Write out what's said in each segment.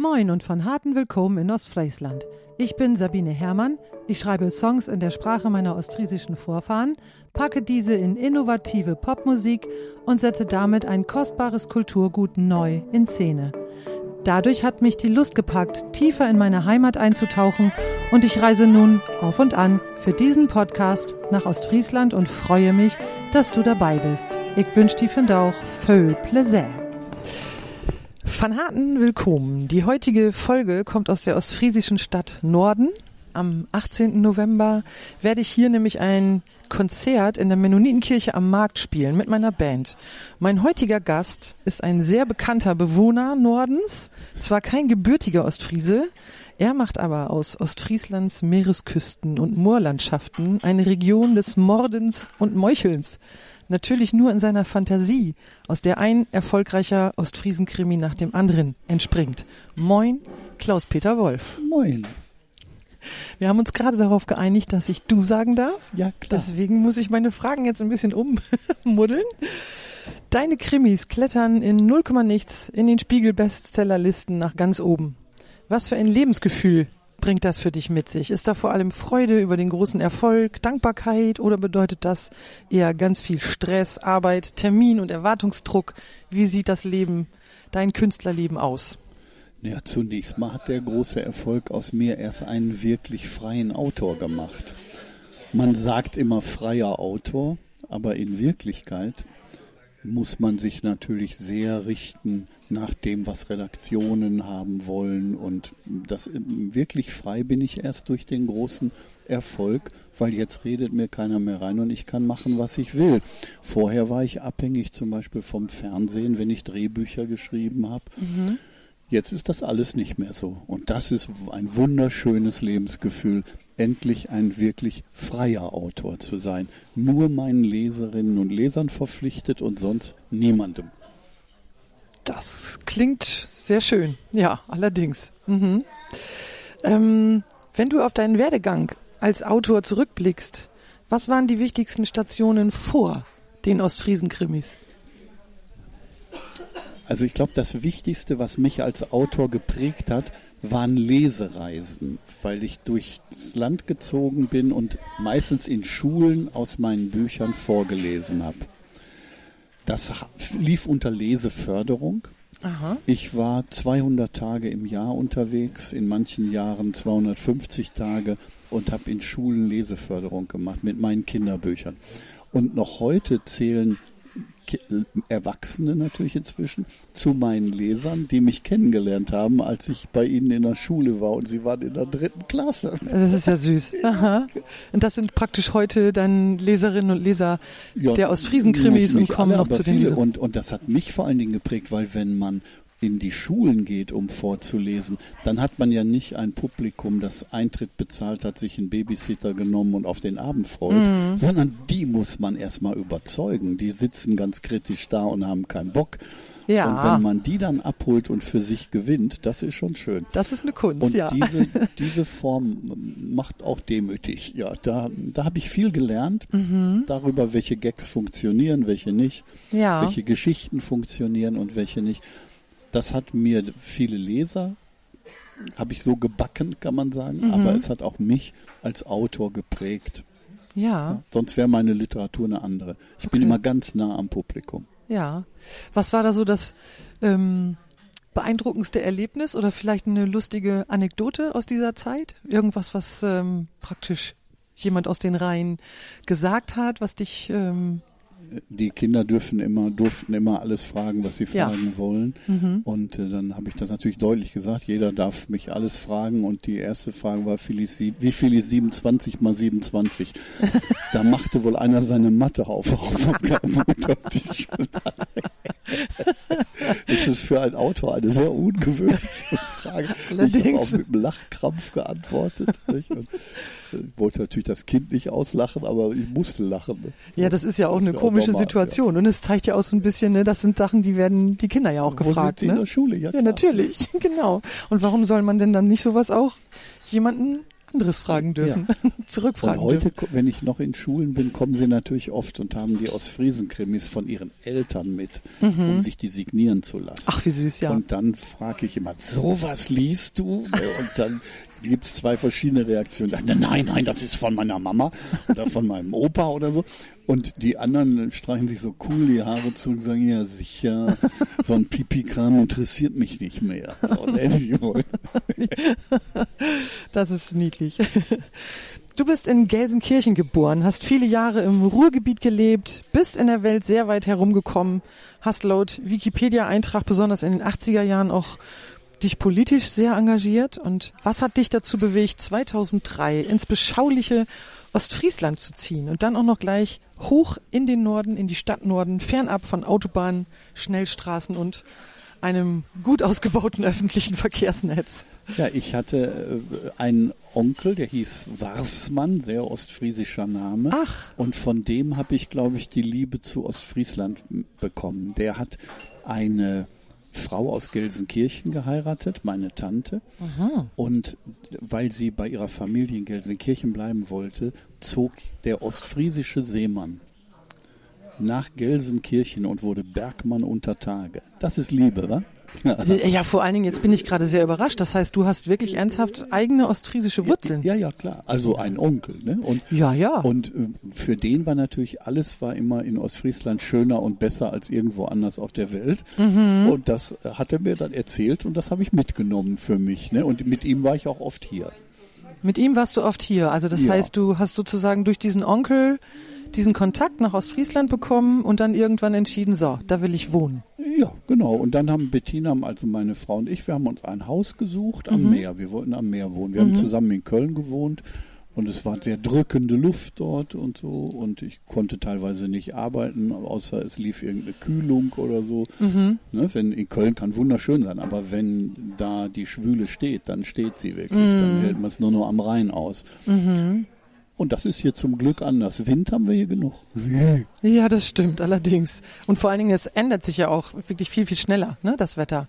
Moin und von harten Willkommen in Ostfriesland. Ich bin Sabine Herrmann. Ich schreibe Songs in der Sprache meiner ostfriesischen Vorfahren, packe diese in innovative Popmusik und setze damit ein kostbares Kulturgut neu in Szene. Dadurch hat mich die Lust gepackt, tiefer in meine Heimat einzutauchen und ich reise nun auf und an für diesen Podcast nach Ostfriesland und freue mich, dass du dabei bist. Ich wünsche dir von auch viel Plaisir. Van Harten willkommen. Die heutige Folge kommt aus der ostfriesischen Stadt Norden. Am 18. November werde ich hier nämlich ein Konzert in der Mennonitenkirche am Markt spielen mit meiner Band. Mein heutiger Gast ist ein sehr bekannter Bewohner Nordens, zwar kein gebürtiger Ostfriese, er macht aber aus Ostfrieslands Meeresküsten und Moorlandschaften eine Region des Mordens und Meuchelns natürlich nur in seiner Fantasie, aus der ein erfolgreicher Ostfriesenkrimi nach dem anderen entspringt. Moin, Klaus-Peter Wolf. Moin. Wir haben uns gerade darauf geeinigt, dass ich du sagen darf. Ja, klar. Deswegen muss ich meine Fragen jetzt ein bisschen ummuddeln. Deine Krimis klettern in 0, nichts in den Spiegel-Bestsellerlisten nach ganz oben. Was für ein Lebensgefühl bringt das für dich mit sich? Ist da vor allem Freude über den großen Erfolg, Dankbarkeit oder bedeutet das eher ganz viel Stress, Arbeit, Termin und Erwartungsdruck? Wie sieht das Leben, dein Künstlerleben aus? Ja, zunächst mal hat der große Erfolg aus mir erst einen wirklich freien Autor gemacht. Man sagt immer freier Autor, aber in Wirklichkeit muss man sich natürlich sehr richten nach dem, was Redaktionen haben wollen. Und das wirklich frei bin ich erst durch den großen Erfolg, weil jetzt redet mir keiner mehr rein und ich kann machen, was ich will. Vorher war ich abhängig zum Beispiel vom Fernsehen, wenn ich Drehbücher geschrieben habe. Mhm. Jetzt ist das alles nicht mehr so. Und das ist ein wunderschönes Lebensgefühl, endlich ein wirklich freier Autor zu sein. Nur meinen Leserinnen und Lesern verpflichtet und sonst niemandem. Das klingt sehr schön. Ja, allerdings. Mhm. Ähm, wenn du auf deinen Werdegang als Autor zurückblickst, was waren die wichtigsten Stationen vor den Ostfriesen-Krimis? Also ich glaube, das Wichtigste, was mich als Autor geprägt hat, waren Lesereisen, weil ich durchs Land gezogen bin und meistens in Schulen aus meinen Büchern vorgelesen habe. Das lief unter Leseförderung. Aha. Ich war 200 Tage im Jahr unterwegs, in manchen Jahren 250 Tage und habe in Schulen Leseförderung gemacht mit meinen Kinderbüchern. Und noch heute zählen Erwachsene natürlich inzwischen, zu meinen Lesern, die mich kennengelernt haben, als ich bei ihnen in der Schule war und sie waren in der dritten Klasse. Das ist ja süß. Aha. Und das sind praktisch heute dann Leserinnen und Leser ja, der Ostfriesen-Krimis und kommen alle, noch zu den Lesern. Und, und das hat mich vor allen Dingen geprägt, weil wenn man in die Schulen geht, um vorzulesen, dann hat man ja nicht ein Publikum, das Eintritt bezahlt hat, sich einen Babysitter genommen und auf den Abend freut, mhm. sondern die muss man erstmal überzeugen. Die sitzen ganz kritisch da und haben keinen Bock. Ja. Und wenn man die dann abholt und für sich gewinnt, das ist schon schön. Das ist eine Kunst, und ja. Diese, diese Form macht auch demütig. Ja, da, da habe ich viel gelernt mhm. darüber, welche Gags funktionieren, welche nicht, ja. welche Geschichten funktionieren und welche nicht das hat mir viele Leser, habe ich so gebacken, kann man sagen, mhm. aber es hat auch mich als Autor geprägt. Ja. ja sonst wäre meine Literatur eine andere. Ich okay. bin immer ganz nah am Publikum. Ja. Was war da so das ähm, beeindruckendste Erlebnis oder vielleicht eine lustige Anekdote aus dieser Zeit? Irgendwas, was ähm, praktisch jemand aus den Reihen gesagt hat, was dich ähm, die Kinder dürfen immer, durften immer alles fragen, was sie fragen ja. wollen. Mhm. Und äh, dann habe ich das natürlich deutlich gesagt. Jeder darf mich alles fragen. Und die erste Frage war, wie viel ist 27 mal 27? da machte wohl einer seine Mathe auf Hausaufgaben Das ist für einen Autor eine sehr ungewöhnliche Frage. Allerdings. Ich habe auch mit einem Lachkrampf geantwortet. Nicht? Und ich wollte natürlich das Kind nicht auslachen, aber ich musste lachen. Ne? Ja, das ist ja auch das eine komische normal, Situation. Ja. Und es zeigt ja auch so ein bisschen, ne, das sind Sachen, die werden die Kinder ja auch Wo gefragt. Sind die ne? in der Schule, ja. Ja, natürlich, genau. Und warum soll man denn dann nicht sowas auch jemanden anderes fragen dürfen, ja. zurückfragen und heute, dürfen. wenn ich noch in Schulen bin, kommen sie natürlich oft und haben die Ostfriesen-Krimis von ihren Eltern mit, mhm. um sich die signieren zu lassen. Ach, wie süß, ja. Und dann frage ich immer, sowas liest du? und dann gibt es zwei verschiedene Reaktionen. Nein, nein, das ist von meiner Mama oder von meinem Opa oder so. Und die anderen streichen sich so cool die Haare zu und sagen, ja sicher, so ein Pipi-Kram interessiert mich nicht mehr. So, das ist niedlich. Du bist in Gelsenkirchen geboren, hast viele Jahre im Ruhrgebiet gelebt, bist in der Welt sehr weit herumgekommen, hast laut Wikipedia-Eintrag besonders in den 80er Jahren auch dich politisch sehr engagiert. Und was hat dich dazu bewegt, 2003 ins beschauliche Ostfriesland zu ziehen und dann auch noch gleich hoch in den Norden, in die Stadt Norden, fernab von Autobahnen, Schnellstraßen und einem gut ausgebauten öffentlichen Verkehrsnetz. Ja, ich hatte äh, einen Onkel, der hieß Warfsmann, sehr ostfriesischer Name. Ach. Und von dem habe ich, glaube ich, die Liebe zu Ostfriesland bekommen. Der hat eine Frau aus Gelsenkirchen geheiratet, meine Tante. Aha. Und weil sie bei ihrer Familie in Gelsenkirchen bleiben wollte, zog der ostfriesische Seemann nach Gelsenkirchen und wurde Bergmann unter Tage. Das ist Liebe, wa? Ja, vor allen Dingen, jetzt bin ich gerade sehr überrascht. Das heißt, du hast wirklich ernsthaft eigene ostfriesische Wurzeln. Ja, ja, klar. Also ein Onkel, ne? Und, ja, ja. Und äh, für den war natürlich alles war immer in Ostfriesland schöner und besser als irgendwo anders auf der Welt. Mhm. Und das hat er mir dann erzählt und das habe ich mitgenommen für mich, ne? Und mit ihm war ich auch oft hier. Mit ihm warst du oft hier. Also das ja. heißt, du hast sozusagen durch diesen Onkel diesen Kontakt nach Ostfriesland bekommen und dann irgendwann entschieden, so, da will ich wohnen. Ja, genau. Und dann haben Bettina, also meine Frau und ich, wir haben uns ein Haus gesucht am mhm. Meer. Wir wollten am Meer wohnen. Wir mhm. haben zusammen in Köln gewohnt und es war sehr drückende Luft dort und so und ich konnte teilweise nicht arbeiten, außer es lief irgendeine Kühlung oder so. Mhm. Ne, wenn in Köln kann wunderschön sein, aber wenn da die Schwüle steht, dann steht sie wirklich. Dann mhm. hält man es nur noch am Rhein aus. Mhm. Und das ist hier zum Glück anders. Wind haben wir hier genug. Ja, das stimmt allerdings. Und vor allen Dingen, es ändert sich ja auch wirklich viel, viel schneller, ne, das Wetter.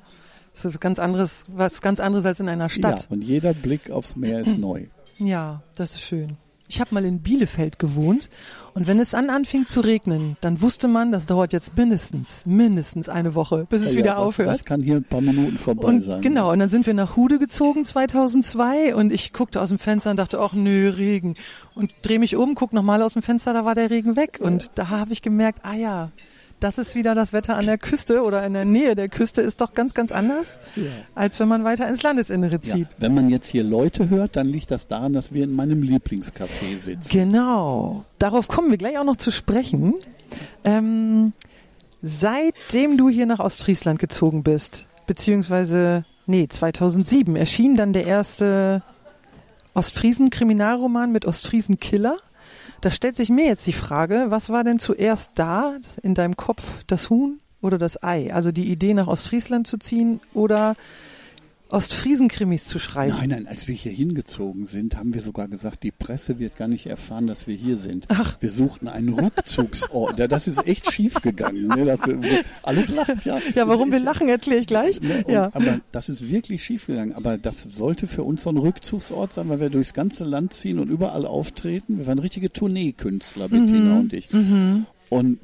Es ist ganz anderes, was ganz anderes als in einer Stadt. Ja, und jeder Blick aufs Meer ist neu. Ja, das ist schön. Ich habe mal in Bielefeld gewohnt und wenn es dann anfing zu regnen, dann wusste man, das dauert jetzt mindestens, mindestens eine Woche, bis es ja, wieder ja, aufhört. Das kann hier ein paar Minuten vorbei und sein. Genau, und dann sind wir nach Hude gezogen 2002 und ich guckte aus dem Fenster und dachte, ach nö, Regen. Und drehe mich um, guck nochmal aus dem Fenster, da war der Regen weg. Und da habe ich gemerkt, ah ja, das ist wieder das Wetter an der Küste oder in der Nähe der Küste ist doch ganz, ganz anders, ja. als wenn man weiter ins Landesinnere zieht. Ja. Wenn man jetzt hier Leute hört, dann liegt das daran, dass wir in meinem Lieblingscafé sitzen. Genau. Darauf kommen wir gleich auch noch zu sprechen. Ähm, seitdem du hier nach Ostfriesland gezogen bist, beziehungsweise, nee, 2007 erschien dann der erste Ostfriesen-Kriminalroman mit Ostfriesen-Killer. Da stellt sich mir jetzt die Frage, was war denn zuerst da in deinem Kopf, das Huhn oder das Ei? Also die Idee nach Ostfriesland zu ziehen oder Ostfriesen-Krimis zu schreiben. Nein, nein, als wir hier hingezogen sind, haben wir sogar gesagt, die Presse wird gar nicht erfahren, dass wir hier sind. Ach. Wir suchten einen Rückzugsort. das ist echt schief gegangen. Ne? Das, alles lacht ja. Ja, warum wir lachen, erkläre ich gleich. Ne? Und, ja. Aber das ist wirklich schief gegangen. Aber das sollte für uns so ein Rückzugsort sein, weil wir durchs ganze Land ziehen und überall auftreten. Wir waren richtige Tourneekünstler, Bettina mhm. und ich. Mhm. Und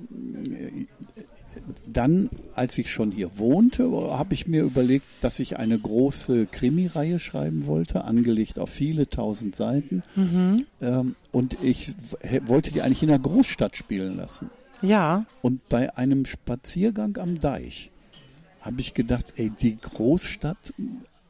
dann, als ich schon hier wohnte, habe ich mir überlegt, dass ich eine große Krimireihe schreiben wollte, angelegt auf viele tausend Seiten. Mhm. Ähm, und ich wollte die eigentlich in der Großstadt spielen lassen. Ja. Und bei einem Spaziergang am Deich habe ich gedacht, ey, die Großstadt,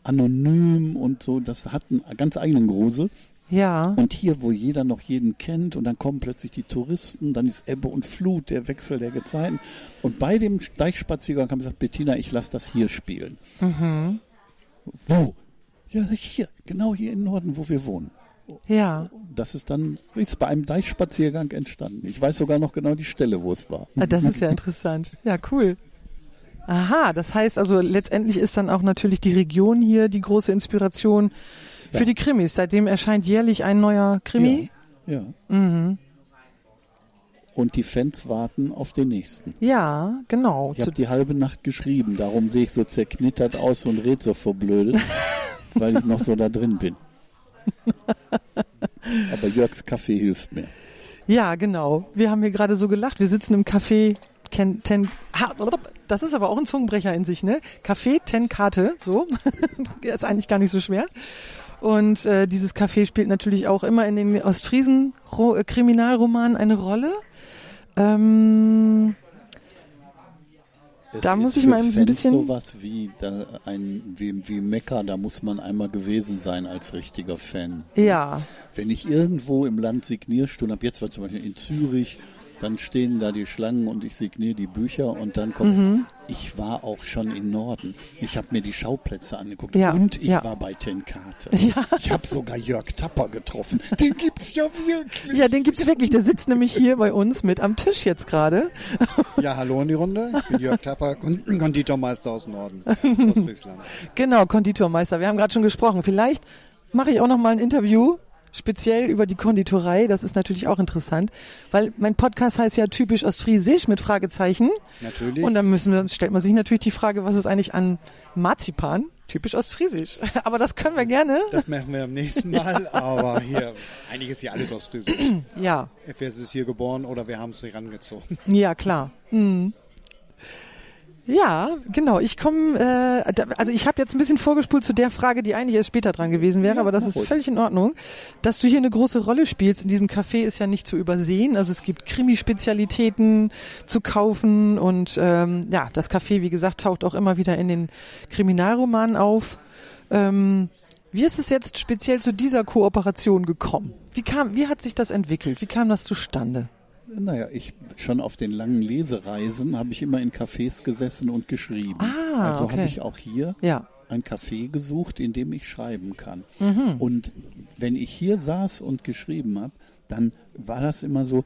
anonym und so, das hat einen ganz eigenen Grusel. Ja. Und hier, wo jeder noch jeden kennt und dann kommen plötzlich die Touristen, dann ist Ebbe und Flut, der Wechsel der Gezeiten. Und bei dem Deichspaziergang haben sie gesagt, Bettina, ich lasse das hier spielen. Mhm. Wo? Ja, hier, genau hier im Norden, wo wir wohnen. Ja. Das ist dann ist bei einem Deichspaziergang entstanden. Ich weiß sogar noch genau die Stelle, wo es war. Ah, das ist ja interessant. Ja, cool. Aha, das heißt also letztendlich ist dann auch natürlich die Region hier die große Inspiration für die Krimis. Seitdem erscheint jährlich ein neuer Krimi. Ja. ja. Mhm. Und die Fans warten auf den nächsten. Ja, genau. Ich habe die halbe Nacht geschrieben, darum sehe ich so zerknittert aus und red so verblödet, weil ich noch so da drin bin. Aber Jörgs Kaffee hilft mir. Ja, genau. Wir haben hier gerade so gelacht. Wir sitzen im Café Ken, ten, ha, das ist aber auch ein Zungenbrecher in sich, ne? Café Ten Karte, so. ist eigentlich gar nicht so schwer. Und äh, dieses Café spielt natürlich auch immer in den Ostfriesen äh, eine Rolle. Ähm, Es Da muss ich mal ein bisschen- Fans sowas wie, da ein, wie, wie Mekka, da muss man einmal gewesen sein als richtiger Fan. ja, Wenn ich irgendwo im Land Signierstunden habe, jetzt war zum Beispiel in Zürich, dann stehen da die Schlangen und ich signiere die Bücher und dann kommt, Mhm. ich war auch schon im Norden. Ich habe mir die Schauplätze angeguckt Ja, und ich ja. war bei Tenkate. Ja. Ich habe sogar Jörg Tapper getroffen. Den gibt's ja wirklich. ja, den gibt's wirklich. Der sitzt nämlich hier bei uns mit am Tisch jetzt gerade. Ja, hallo in die Runde. Ich bin Jörg Tapper, Kon- Konditormeister aus Norden, Ostfriesland. Genau, Konditormeister. Wir haben gerade schon gesprochen. Vielleicht mache ich auch noch mal ein Interview speziell über die Konditorei. Das ist natürlich auch interessant, weil mein Podcast heißt ja typisch ostfriesisch mit Fragezeichen. Natürlich. Und dann müssen wir, stellt man sich natürlich die Frage, was ist eigentlich an Marzipan? Typisch ostfriesisch. Aber das können wir gerne. das machen wir am nächsten Mal, aber hier, eigentlich ist hier alles Ostfriesisch. Ja, Entweder es ist hier geboren oder wir haben es hier rangezogen. ja, klar. Hm. Ja, genau. Ich komme, äh, also ich habe jetzt ein bisschen vorgespult zu der Frage, die eigentlich erst später dran gewesen wäre, Ja, aber das ist ruhig. völlig in Ordnung. Dass du hier eine große Rolle spielst in diesem Café ist ja nicht zu übersehen. Also es gibt Krimi-Spezialitäten zu kaufen und ähm, ja, das Café, wie gesagt, taucht auch immer wieder in den Kriminalromanen auf. Ähm, wie ist es jetzt speziell zu dieser Kooperation gekommen? Wie kam, wie hat sich das entwickelt? Wie kam das zustande? Naja, ich schon auf den langen Lesereisen habe ich immer in Cafés gesessen und geschrieben. Ah, also okay. habe ich auch hier Ja. ein Café gesucht, in dem ich schreiben kann. Mhm. Und wenn ich hier saß und geschrieben habe, dann war das immer so,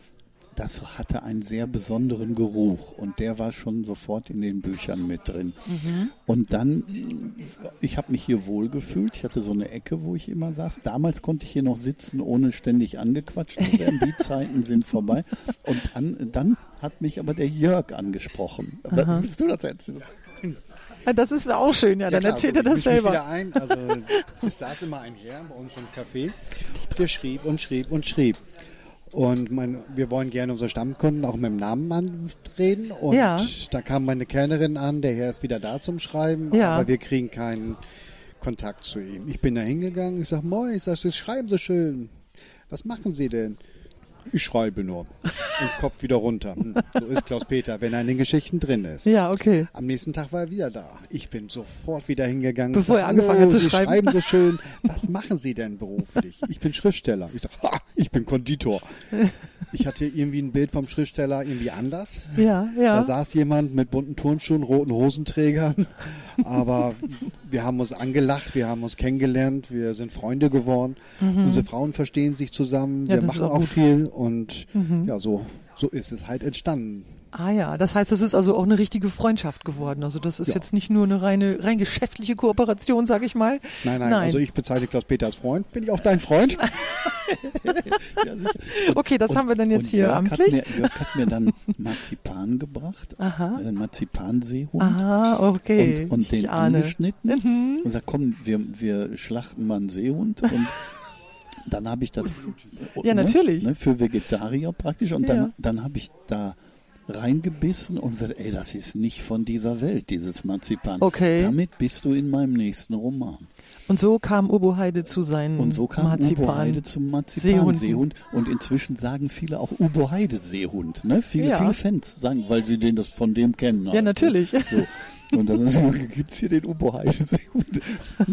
das hatte einen sehr besonderen Geruch und der war schon sofort in den Büchern mit drin. Mhm. Und dann, ich habe mich hier wohlgefühlt. Ich hatte so eine Ecke, wo ich immer saß. Damals konnte ich hier noch sitzen, ohne ständig angequatscht zu werden. Die Zeiten sind vorbei. Und an, dann hat mich aber der Jörg angesprochen. Aber willst du das erzählen? Ah, Das ist auch schön, ja. Dann klar, erzählt er ich das selber. Wieder ein. Also, es saß immer ein Herr bei uns im Café, der schrieb und schrieb und schrieb. Und mein, wir wollen gerne unsere Stammkunden auch mit dem Namen anreden. Und Ja. da kam meine Kellnerin an, der Herr ist wieder da zum Schreiben, Ja. aber wir kriegen keinen Kontakt zu ihm. Ich bin da hingegangen, ich sag, moin, ich sag, Sie schreiben so schön. Was machen Sie denn? Ich schreibe nur. Und Kopf wieder runter. Hm, So ist Klaus-Peter, wenn er in den Geschichten drin ist. Ja, okay. Am nächsten Tag war er wieder da. Ich bin sofort wieder hingegangen. Bevor er angefangen "Hallo, hat zu Sie schreiben." schreiben so schön. Was machen Sie denn beruflich? Ich bin Schriftsteller. Ich sag, ha, ich bin Konditor. Ich hatte irgendwie ein Bild vom Schriftsteller irgendwie anders. Ja, Da ja. saß jemand mit bunten Turnschuhen, roten Hosenträgern. Aber wir haben uns angelacht, wir haben uns kennengelernt, wir sind Freunde geworden. Unsere Frauen verstehen sich zusammen, Mhm. Ja, wir machen auch auch. Mhm. viel und ja, so, so ist es halt entstanden. Ah ja, das heißt, das ist also auch eine richtige Freundschaft geworden. Also das ist Ja. jetzt nicht nur eine reine rein geschäftliche Kooperation, sag ich mal. Nein, nein, Nein. also ich bezeichne Klaus-Peter als Freund. Bin ich auch dein Freund? Ja, sicher. Okay, das haben wir dann jetzt und hier Jörg amtlich. Hat mir, Jörg hat mir dann Marzipan gebracht, Aha. äh, Marzipanseehund. Aha, okay. Und, und den ahne. angeschnitten Mhm. und sagt, komm, wir, wir schlachten mal einen Seehund und dann habe ich das Ja, natürlich. ne, für Vegetarier praktisch und dann, Ja. dann habe ich da reingebissen und gesagt, ey, das ist nicht von dieser Welt, dieses Marzipan. Okay. Damit bist du in meinem nächsten Roman. Und so kam Obo Heide zu seinen Und so kam Marzipan. Ubo Heide zum. Marzipan-Seehund. Und inzwischen sagen viele auch Ubo Heide-Seehund. Ne? Viele, Ja. viele Fans sagen, weil sie den das von dem kennen. Ja, halt, natürlich. Ne? So. Und dann gibt es hier den Ubo Heide-Seehund.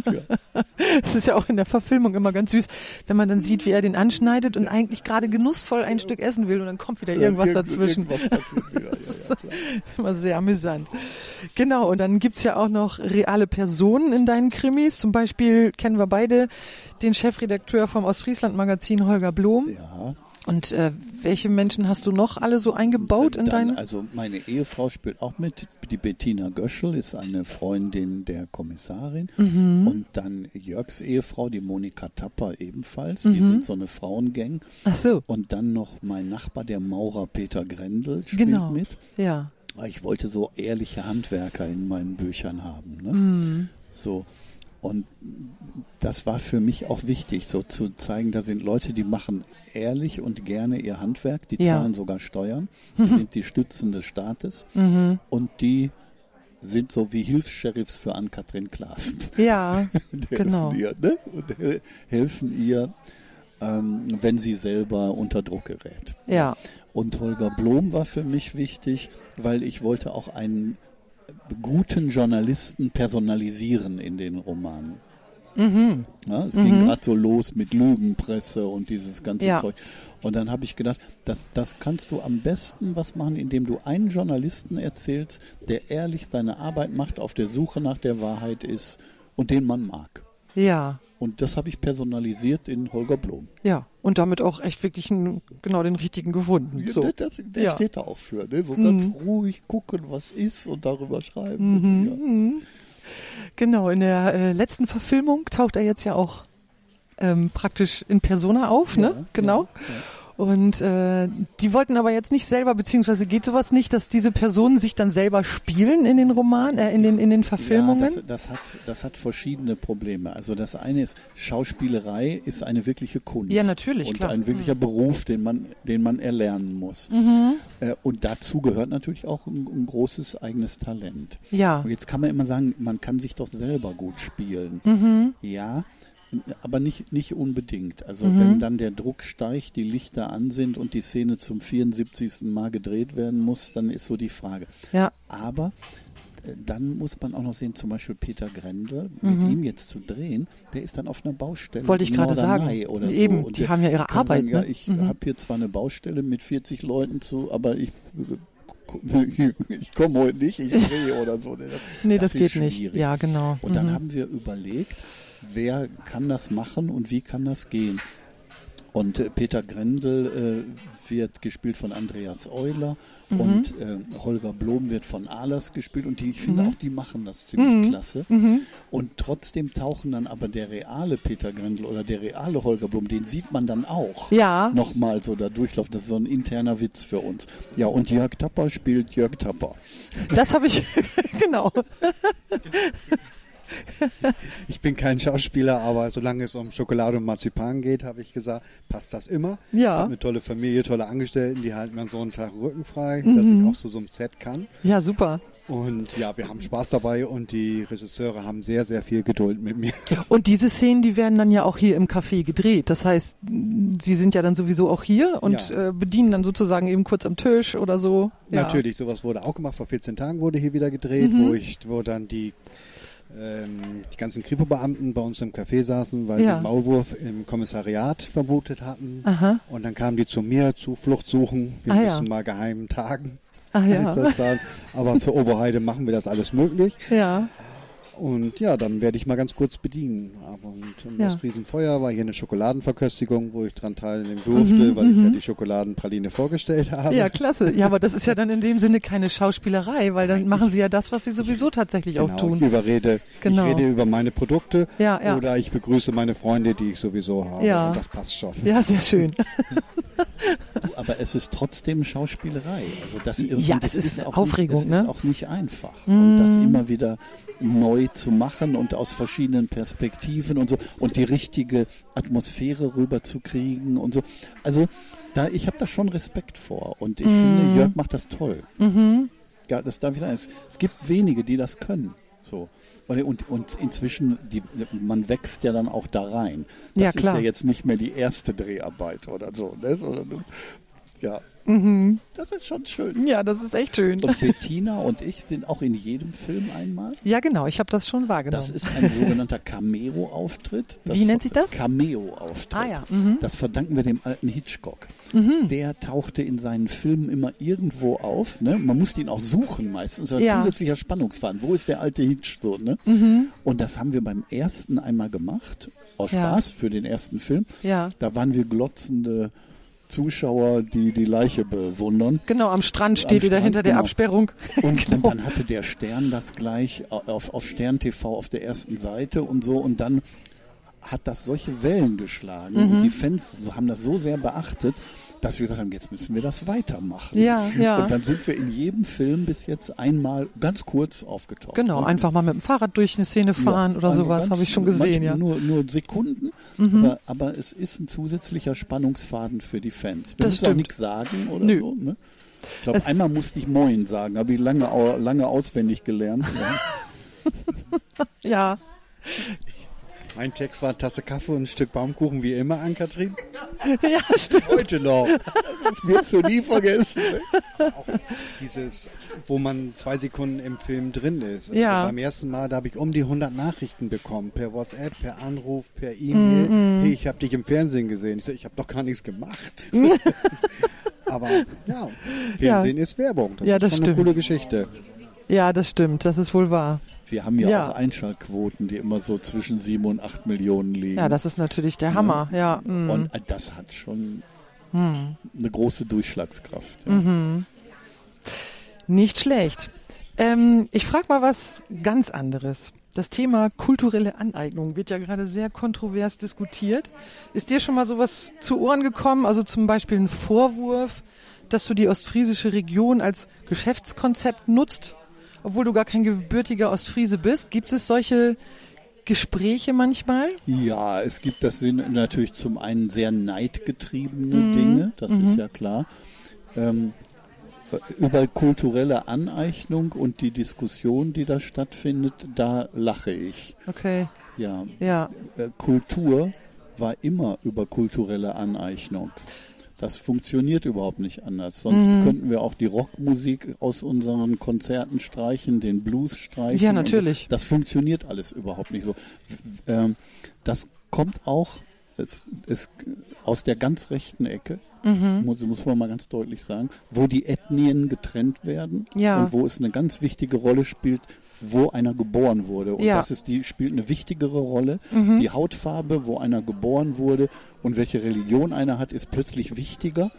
Ja. Es ist ja auch in der Verfilmung immer ganz süß, wenn man dann sieht, wie er den anschneidet und eigentlich gerade genussvoll ein Stück essen will und dann kommt wieder irgendwas Irgend- dazwischen. Irgendwas. Immer sehr amüsant. Genau, und dann gibt's ja auch noch reale Personen in deinen Krimis. Zum Beispiel kennen wir beide den Chefredakteur vom Ostfriesland-Magazin, Holger Blom. Ja. Und äh, welche Menschen hast du noch alle so eingebaut in deine? Also meine Ehefrau spielt auch mit. Die Bettina Göschel ist eine Freundin der Kommissarin. Mhm. Und dann Jörgs Ehefrau, die Monika Tapper ebenfalls. Die Mhm. sind so eine Frauengang. Ach so, Und dann noch mein Nachbar, der Maurer Peter Grendel, spielt genau. mit. Ja. Ich wollte so ehrliche Handwerker in meinen Büchern haben. Ne? Mhm. So. Und das war für mich auch wichtig, so zu zeigen, da sind Leute, die machen ehrlich und gerne ihr Handwerk, die Ja. zahlen sogar Steuern, die sind die Stützen des Staates Mhm. und die sind so wie Hilfs-Sheriffs für Ann-Kathrin Klaassen. Ja, Genau. helfen ihr, ne? Und he- helfen ihr, ähm, wenn sie selber unter Druck gerät. ja. Und Holger Blom war für mich wichtig, weil ich wollte auch einen guten Journalisten personalisieren in den Romanen. Mhm. Ja, es ging gerade so los mit Lügenpresse und dieses ganze Ja. Zeug. Und dann habe ich gedacht, das, das kannst du am besten was machen, indem du einen Journalisten erzählst, der ehrlich seine Arbeit macht, auf der Suche nach der Wahrheit ist und den man mag. Ja. Und das habe ich personalisiert in Holger Blom. Ja. Und damit auch echt wirklich einen, genau den richtigen gefunden. Ja, So. der- das, der Ja. steht da auch für. Ne? So Mhm. ganz ruhig gucken, was ist und darüber schreiben. Mhm. Ja. Genau, in der äh, letzten Verfilmung taucht er jetzt ja auch ähm, praktisch in Persona auf, ne? Ja, Genau. ja, ja. Und äh, die wollten aber jetzt nicht selber, beziehungsweise geht sowas nicht, dass diese Personen sich dann selber spielen in den Romanen, äh, in den in den Verfilmungen? Ja, das, das, hat, das hat verschiedene Probleme. Also das eine ist, Schauspielerei ist eine wirkliche Kunst. Ja, natürlich, Und klar. ein wirklicher Beruf, den man, den man erlernen muss. Mhm. Äh, und dazu gehört natürlich auch ein, ein großes eigenes Talent. Ja. Und jetzt kann man immer sagen, man kann sich doch selber gut spielen. Mhm. Ja, aber nicht, nicht unbedingt. Also Mhm. wenn dann der Druck steigt, die Lichter an sind und die Szene zum 74. Mal gedreht werden muss, dann ist so die Frage. Ja. Aber äh, dann muss man auch noch sehen, zum Beispiel Peter Grendel, mit ihm jetzt zu drehen, der ist dann auf einer Baustelle. Mhm. Wollte ich gerade sagen. Oder so. Eben, Und die der haben ja ihre Arbeit, Sagen, ja, ne? ich Mhm. habe hier zwar eine Baustelle mit 40 Leuten zu, aber ich, ich komme heute nicht, ich drehe oder so. Nee, das, ist geht nicht. schwierig. Ja, genau. Und dann Mhm. haben wir überlegt, wer kann das machen und wie kann das gehen. Und äh, Peter Grendel äh, wird gespielt von Andreas Euler Mhm. und äh, Holger Blom wird von Ahlers gespielt und die, ich finde Mhm. auch, die machen das ziemlich Mhm. klasse. Mhm. Und trotzdem tauchen dann aber der reale Peter Grendel oder der reale Holger Blom, den sieht man dann auch Ja. nochmal so da durchlaufen. Das ist so ein interner Witz für uns. Ja, und Jörg Tapper spielt Jörg Tapper. Das habe ich, genau. Ich bin kein Schauspieler, aber solange es um Schokolade und Marzipan geht, habe ich gesagt, passt das immer. Ich Ja. habe eine tolle Familie, tolle Angestellten, die halten mir so einen Tag Rücken frei, Mhm. dass ich auch zu so einem Set kann. Ja, super. Und ja, wir haben Spaß dabei und die Regisseure haben sehr, sehr viel Geduld mit mir. Und diese Szenen, die werden dann ja auch hier im Café gedreht. Das heißt, sie sind ja dann sowieso auch hier und Ja. äh, bedienen dann sozusagen eben kurz am Tisch oder so. Ja. Natürlich, sowas wurde auch gemacht. Vor 14 Tagen wurde hier wieder gedreht, Mhm. wo ich, wo dann die, ähm, die ganzen Kripo-Beamten bei uns im Café saßen, weil Ja. sie einen Maulwurf im Kommissariat vermutet hatten. Aha. Und dann kamen die zu mir, Zuflucht suchen. Wir Ah, ja. müssen mal geheim tagen. Ah heißt ja. Aber für Oberheide machen wir das alles möglich. Ja. Und ja, dann werde ich mal ganz kurz bedienen. Aber und im Ja. Ostriesenfeuer war hier eine Schokoladenverköstigung, wo ich dran teilnehmen durfte, Mhm, weil ich ja mhm. die Schokoladenpraline vorgestellt habe. Ja, klasse. Ja, aber das ist ja dann in dem Sinne keine Schauspielerei, weil dann machen sie ja das, was sie sowieso tatsächlich Genau, auch ich tun. überrede, Genau. ich rede über meine Produkte Ja, ja. oder ich begrüße meine Freunde, die ich sowieso habe. Ja. Und das passt schon. Ja, sehr schön. Du, aber es ist trotzdem Schauspielerei. Also das, Ja, es ist auch Aufregung, nicht, es ne? ist auch nicht einfach. Mm. Und das immer wieder neu zu machen und aus verschiedenen Perspektiven und so und die richtige Atmosphäre rüberzukriegen und so. Also da, ich habe da schon Respekt vor und ich Mm. finde, Jörg macht das toll. Mhm. Ja, das darf ich sagen. Es, es gibt wenige, die das können. So. Und, und, und inzwischen, die, man wächst ja dann auch da rein. Das Ja, ist klar. ja jetzt nicht mehr die erste Dreharbeit oder so. Ne? Sondern, ja, Mhm. das ist schon schön. Ja, das ist echt schön. Und Bettina und ich sind auch in jedem Film einmal. Ja, genau. Ich habe das schon wahrgenommen. Das ist ein sogenannter Cameo-Auftritt. Wie nennt sich das? Cameo-Auftritt. Ah ja. Mhm. Das verdanken wir dem alten Hitchcock. Der tauchte in seinen Filmen immer irgendwo auf. Ne? Man musste ihn auch suchen meistens. Das Ja. zusätzlicher Spannungsfaden. Wo ist der alte Hitch so? Ne? Mhm. Und das haben wir beim ersten einmal gemacht. Aus Ja. Spaß für den ersten Film. Ja. Da waren wir glotzende Zuschauer, die die Leiche bewundern. Genau, am Strand steht wieder Strand, hinter der genau. Absperrung. Und, und Genau. dann hatte der Stern das gleich auf, auf Stern TV auf der ersten Seite und so. Und dann hat das solche Wellen geschlagen. Mhm. Und die Fans haben das so sehr beachtet, dass wir gesagt haben, jetzt müssen wir das weitermachen. Ja, ja. Und dann sind wir in jedem Film bis jetzt einmal ganz kurz aufgetaucht. Genau, Und- einfach mal mit dem Fahrrad durch eine Szene fahren ja, oder also sowas, habe ich schon gesehen, ja. Mhm. Nur, nur Sekunden, aber, aber es ist ein zusätzlicher Spannungsfaden für die Fans. Wir Das müssen auch stimmt. nichts sagen oder Nö. so. Ne? Ich glaube, einmal musste ich Moin sagen, habe ich lange, lange auswendig gelernt. Ja. Ja, Mein Text war eine Tasse Kaffee und ein Stück Baumkuchen wie immer an Katrin. ja, stimmt. Heute noch. Das wirst du nie vergessen. Ne? Dieses, wo man zwei Sekunden im Film drin ist. Also Ja. Beim ersten Mal, da habe ich um die 100 Nachrichten bekommen. Per WhatsApp, per Anruf, per E-Mail. Mhm. Hey, ich habe dich im Fernsehen gesehen. Ich so, ich habe doch gar nichts gemacht. Aber ja, Fernsehen ist Werbung. Das Ja, ist das schon stimmt. eine coole Geschichte. Ja, das stimmt, das ist wohl wahr. Wir haben ja, Ja. auch Einschaltquoten, die immer so zwischen sieben und acht Millionen liegen. Ja, das ist natürlich der Hammer, ja. mm. und äh, das hat schon Hm. eine große Durchschlagskraft. Ja. Mhm. Nicht schlecht. Ähm, ich frage mal was ganz anderes. Das Thema kulturelle Aneignung wird ja gerade sehr kontrovers diskutiert. Ist dir schon mal sowas zu Ohren gekommen? Also zum Beispiel ein Vorwurf, dass du die ostfriesische Region als Geschäftskonzept nutzt, obwohl du gar kein gebürtiger Ostfriese bist. Gibt es solche Gespräche manchmal? Ja, es gibt, das sind natürlich zum einen sehr neidgetriebene Mhm. Dinge, das ist ja klar. Ähm, über kulturelle Aneignung und die Diskussion, die da stattfindet, da lache ich. Okay, Ja, ja. äh, Kultur war immer über kulturelle Aneignung. Das funktioniert überhaupt nicht anders. Sonst Mhm. könnten wir auch die Rockmusik aus unseren Konzerten streichen, den Blues streichen. Ja, und so. natürlich. Das funktioniert alles überhaupt nicht so. Ähm, das kommt auch es, es, aus der ganz rechten Ecke, Mhm. muss, muss man mal ganz deutlich sagen, wo die Ethnien getrennt werden Ja. und wo es eine ganz wichtige Rolle spielt, wo einer geboren wurde. Und Ja. Mhm. das ist die, spielt eine wichtigere Rolle. Die Hautfarbe, wo einer geboren wurde und welche Religion einer hat, ist plötzlich wichtiger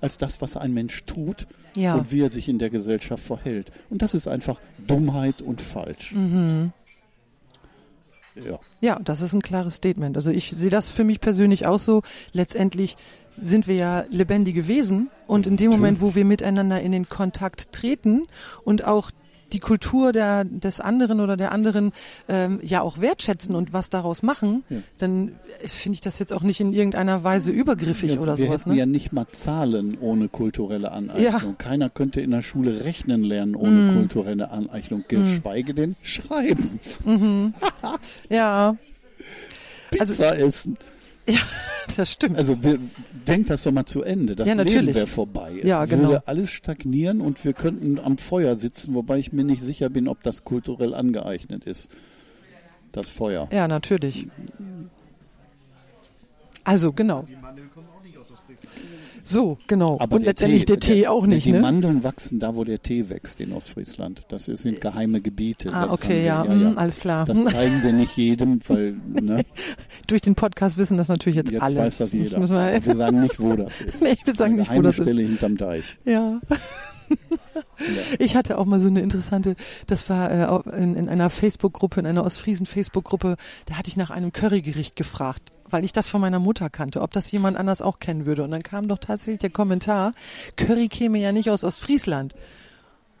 als das, was ein Mensch tut Ja. und wie er sich in der Gesellschaft verhält. Und das ist einfach Dummheit und falsch. Mhm. Ja. Ja, das ist ein klares Statement. Also ich sehe das für mich persönlich auch so. Letztendlich sind wir ja lebendige Wesen und in dem Moment, wo wir miteinander in den Kontakt treten und auch die Kultur der, des anderen oder der anderen ähm, ja auch wertschätzen und was daraus machen, Ja. dann finde ich das jetzt auch nicht in irgendeiner Weise übergriffig Ja, oder wir sowas. hätten Ne? ja nicht mal Zahlen ohne kulturelle Aneignung. Ja. Keiner könnte in der Schule rechnen lernen ohne Mm. kulturelle Aneignung, geschweige denn schreiben, Ja, Also- Pizza essen. Ja, das stimmt. Also wir, denkt das doch mal zu Ende. Das Ja, Leben wäre vorbei. Es Ja, genau. würde alles stagnieren und wir könnten am Feuer sitzen, wobei ich mir nicht sicher bin, ob das kulturell angeeignet ist. Das Feuer. Ja, natürlich. Also genau. So, genau. Aber und der letztendlich Tee, der Tee auch nicht, Die ne? Mandeln wachsen da, wo der Tee wächst in Ostfriesland. Das ist- sind geheime Gebiete. Ah, das okay, ja, haben wir, mm, alles klar. Das zeigen wir nicht jedem, weil ne, Durch den Podcast wissen das natürlich jetzt, jetzt alle. weiß das jeder. müssen wir, wir sagen nicht, wo das ist. nee, wir sagen Eine nicht, wo das ist. Stelle hinterm Deich. Ja. Ja. Ich hatte auch mal so eine interessante, das war äh, in, in einer Facebook-Gruppe, in einer Ostfriesen-Facebook-Gruppe, da hatte ich nach einem Currygericht gefragt, weil ich das von meiner Mutter kannte, ob das jemand anders auch kennen würde. Und dann kam doch tatsächlich der Kommentar, Curry käme ja nicht aus Ostfriesland.